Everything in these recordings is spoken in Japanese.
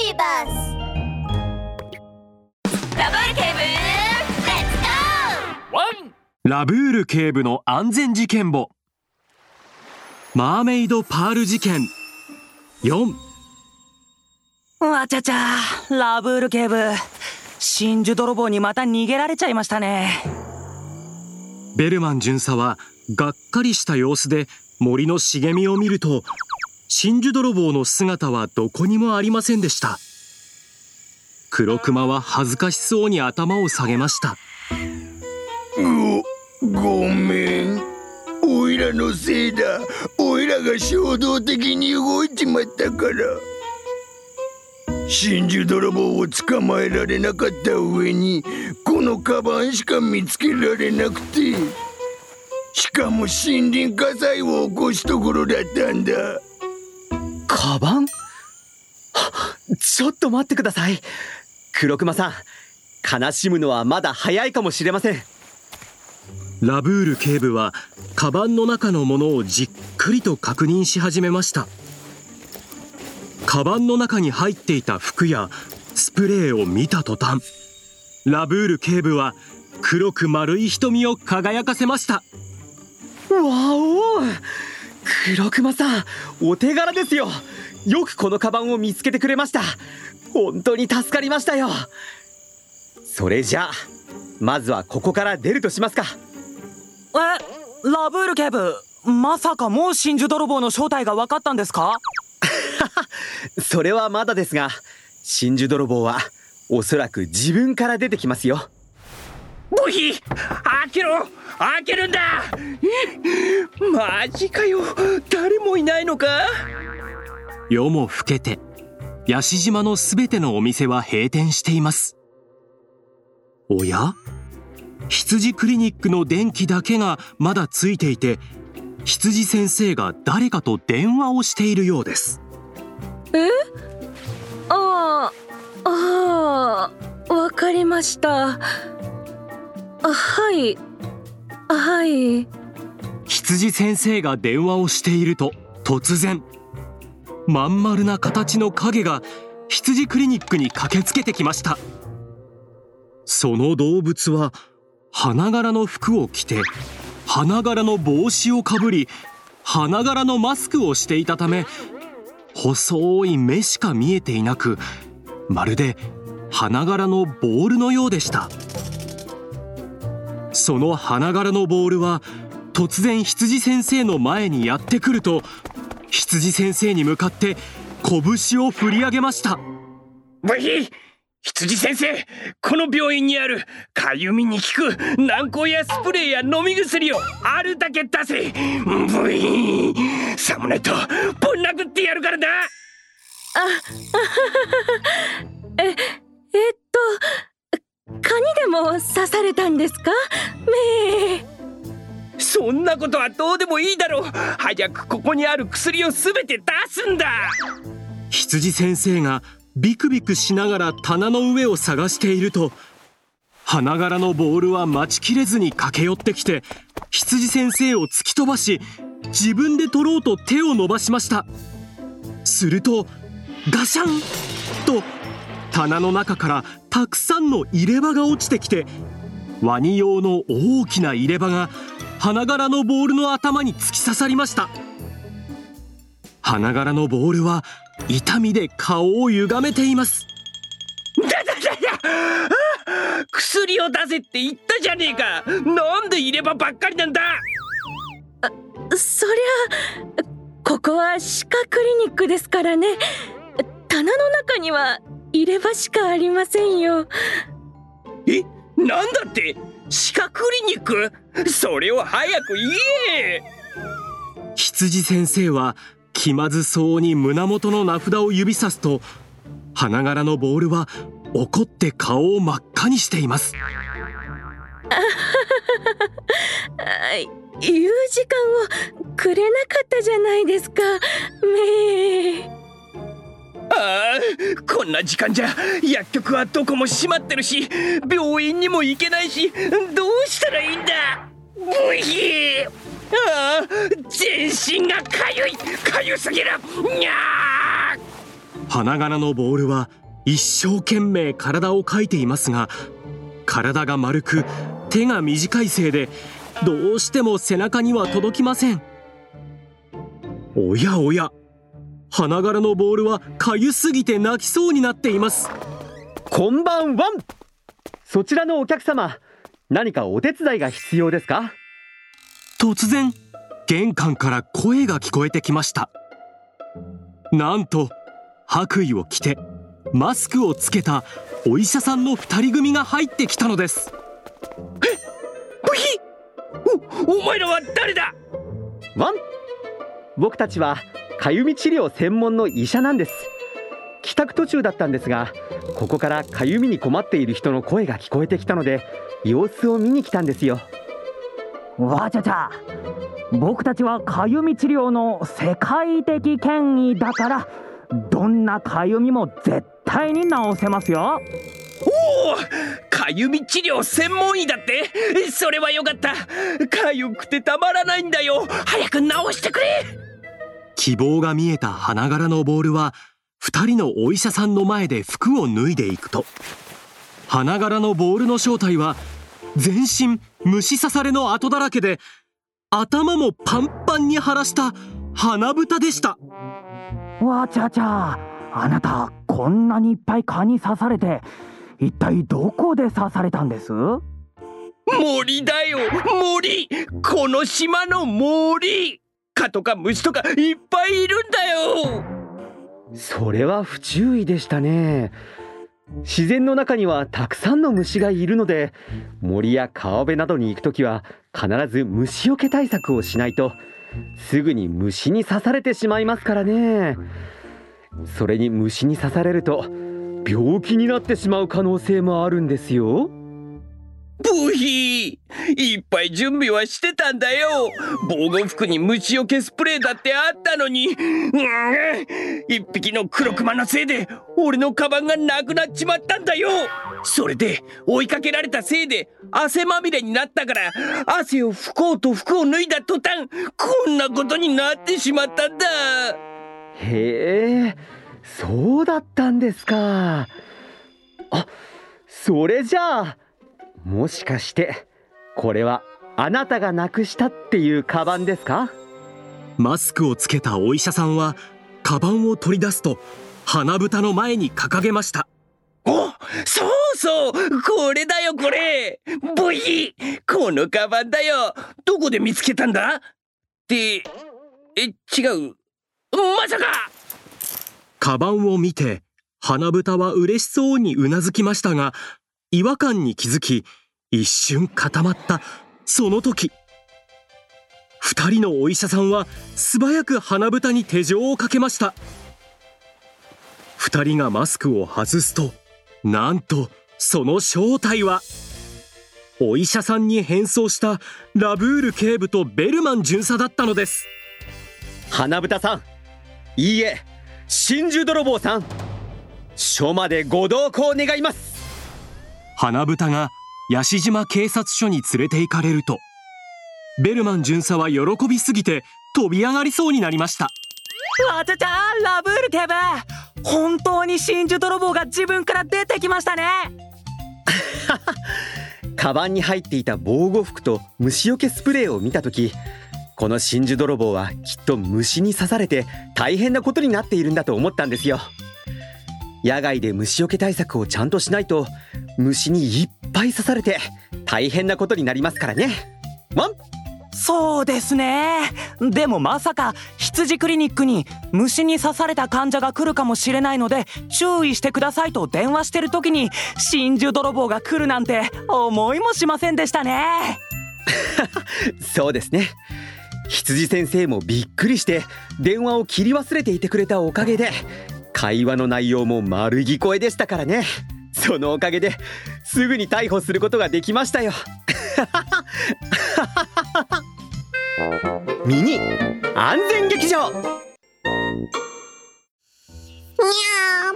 ビーバスラブール警部レッツゴワンラブール警部の安全事件簿。マーメイドパール事件。4わちゃちゃラブール警部。真珠泥棒にまた逃げられちゃいましたね。ベルマン巡査はがっかりした様子で森の茂みを見ると真珠泥棒の姿はどこにもありませんでした。黒熊は恥ずかしそうに頭を下げました。ごごめん。おいらのせいだ。おいらが衝動的に動いちまったから。真珠泥棒を捕まえられなかった上にこのカバンしか見つけられなくてしかも森林火災を起こすところだったんだ。カバン？ちょっと待ってください。黒熊さん悲しむのはまだ早いかもしれません。ラブール警部はカバンの中のものをじっくりと確認し始めました。カバンの中に入っていた服やスプレーを見た途端ラブール警部は黒く丸い瞳を輝かせました。わお黒熊さんお手柄ですよ。よくこのカバンを見つけてくれました。本当に助かりましたよ。それじゃあまずはここから出るとしますか。えラブール警部まさかもう真珠泥棒の正体が分かったんですか？それはまだですが真珠泥棒はおそらく自分から出てきますよブヒ開けろ開けるんだ。マジかよ。誰もいないのか？夜も更けてヤシ島のすべてのお店は閉店しています。おや？羊クリニックの電気だけがまだついていて羊先生が誰かと電話をしているようです。え？ああああわかりましたあはい。はい。羊先生が電話をしていると突然まん丸な形の影が羊クリニックに駆けつけてきました。その動物は花柄の服を着て花柄の帽子をかぶり花柄のマスクをしていたため細い目しか見えていなくまるで花柄のボールのようでした。その花柄のボールは突然羊先生の前にやってくると羊先生に向かって拳を振り上げました。ブヒ羊先生この病院にあるかゆみに効く軟膏やスプレーや飲み薬をあるだけ出せ。ブイさもないとぶん殴ってやるからな。ええっと蚊にでも刺されたんですか？めえそんなことはどうでもいいだろう。早くここにある薬をすべて出すんだ。羊先生がビクビクしながら棚の上を探していると花柄のボールは待ちきれずに駆け寄ってきて羊先生を突き飛ばし自分で取ろうと手を伸ばしました。するとガシャンと棚の中からたくさんの入れ歯が落ちてきてワニ用の大きな入れ歯が花柄のボールの頭に突き刺さりました。花柄のボールは痛みで顔を歪めています。だだだだ薬を出せって言ったじゃねえか。なんで入れ歯ばっかりなんだ。そりゃここは歯科クリニックですからね。棚の中には入れ歯しかありませんよ。えなんだって？歯科クリニック？それを早く言え！羊先生は気まずそうに胸元の名札を指さすと花柄のボールは怒って顔を真っ赤にしています。言う時間をくれなかったじゃないですか。めえああこんな時間じゃ薬局はどこも閉まってるし病院にも行けないしどうしたらいいんだ？ブヒああ全身がかゆいかゆすぎる。にゃ花柄のボールは一生懸命体をかいていますが体が丸く手が短いせいでどうしても背中には届きません。おやおや花柄のボールはかゆすぎて泣きそうになっています。こんばんは。そちらのお客様何かお手伝いが必要ですか？突然玄関から声が聞こえてきました。なんと白衣を着てマスクをつけたお医者さんの2人組が入ってきたのです。お前らは誰だ？ワン。僕たちはかゆみ治療専門の医者なんです。帰宅途中だったんですがここからかゆみに困っている人の声が聞こえてきたので様子を見に来たんですよ。わちゃちゃ。僕たちはかゆみ治療の世界的権威だからどんなかゆみも絶対に治せますよ。おおかゆみ治療専門医だって？それはよかった。かゆくてたまらないんだよ。早く治してくれ希望が見えた花柄のボールは2人のお医者さんの前で服を脱いでいくと。花柄のボールの正体は全身虫刺されの跡だらけで頭もパンパンに腫らした花豚でした。わちゃちゃあなたこんなにいっぱい蚊に刺されて一体どこで刺されたんです？森だよ森。この島の森蚊とか虫とかいっぱいいるんだよ。それは不注意でしたね。自然の中にはたくさんの虫がいるので森や川辺などに行くときは必ず虫除け対策をしないとすぐに虫に刺されてしまいますからね。それに虫に刺されると病気になってしまう可能性もあるんですよ。ブヒいっぱい準備はしてたんだよ。防護服に虫除けスプレーだってあったのに。うん。一匹の黒クマのせいで俺のカバンがなくなっちまったんだよ。それで追いかけられたせいで汗まみれになったから汗を拭こうと服を脱いだ途端こんなことになってしまったんだ。へえそうだったんですか。あそれじゃあもしかしてこれはあなたがなくしたっていうカバンですか？マスクをつけたお医者さんはカバンを取り出すと花豚の前に掲げました。おそうそうこれだよこれ。ブヒこのカバンだよ。どこで見つけたんだ？ってえ違う。まさか！カバンを見て花豚は嬉しそうにうなずきましたが違和感に気づき一瞬固まった。その時。二人のお医者さんは素早く花豚に手錠をかけました。二人がマスクを外すとなんとその正体はお医者さんに変装したラブール警部とベルマン巡査だったのです。花豚さん。いいえ真珠泥棒さん。署までご同行願います。花豚が八志島警察署に連れて行かれるとベルマン巡査は喜びすぎて飛び上がりそうになりました。わちゃちゃラブール警部本当に真珠泥棒が自分から出てきましたね。カバンに入っていた防護服と虫除けスプレーを見た時この真珠泥棒はきっと虫に刺されて大変なことになっているんだと思ったんですよ。野外で虫除け対策をちゃんとしないと虫にいっぱい刺されて大変なことになりますからね。ワン。そうですね。でもまさか羊クリニックに虫に刺された患者が来るかもしれないので注意してくださいと電話してる時に真珠泥棒が来るなんて思いもしませんでしたね。そうですね。羊先生もびっくりして電話を切り忘れていてくれたおかげで会話の内容も丸聞こえでしたからねそのおかげですぐに逮捕することができましたよ。ミニ安全劇場。にゃー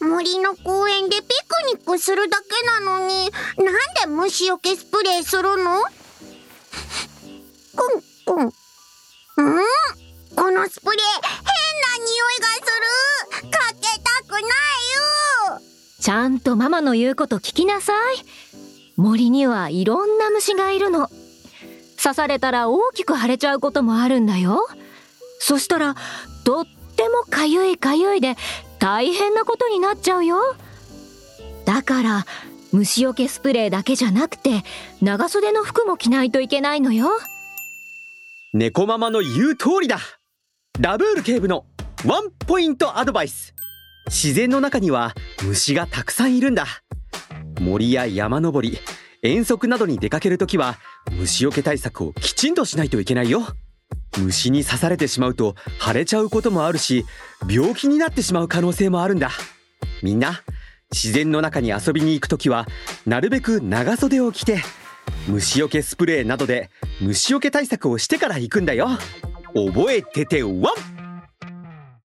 ママ森の公園でピクニックするだけなのになんで虫除けスプレーするの？コンコン。うん？このスプレー変な匂いがすちゃんとママの言うこと聞きなさい。森にはいろんな虫がいるの。刺されたら大きく腫れちゃうこともあるんだよ。そしたらとってもかゆいかゆいで大変なことになっちゃうよ。だから虫除けスプレーだけじゃなくて長袖の服も着ないといけないのよ。猫ママの言う通りだ。ラブール警部のワンポイントアドバイス。自然の中には虫がたくさんいるんだ。森や山登り遠足などに出かけるときは虫除け対策をきちんとしないといけないよ。虫に刺されてしまうと腫れちゃうこともあるし病気になってしまう可能性もあるんだ。みんな自然の中に遊びに行くときはなるべく長袖を着て虫除けスプレーなどで虫除け対策をしてから行くんだよ。覚えててワン！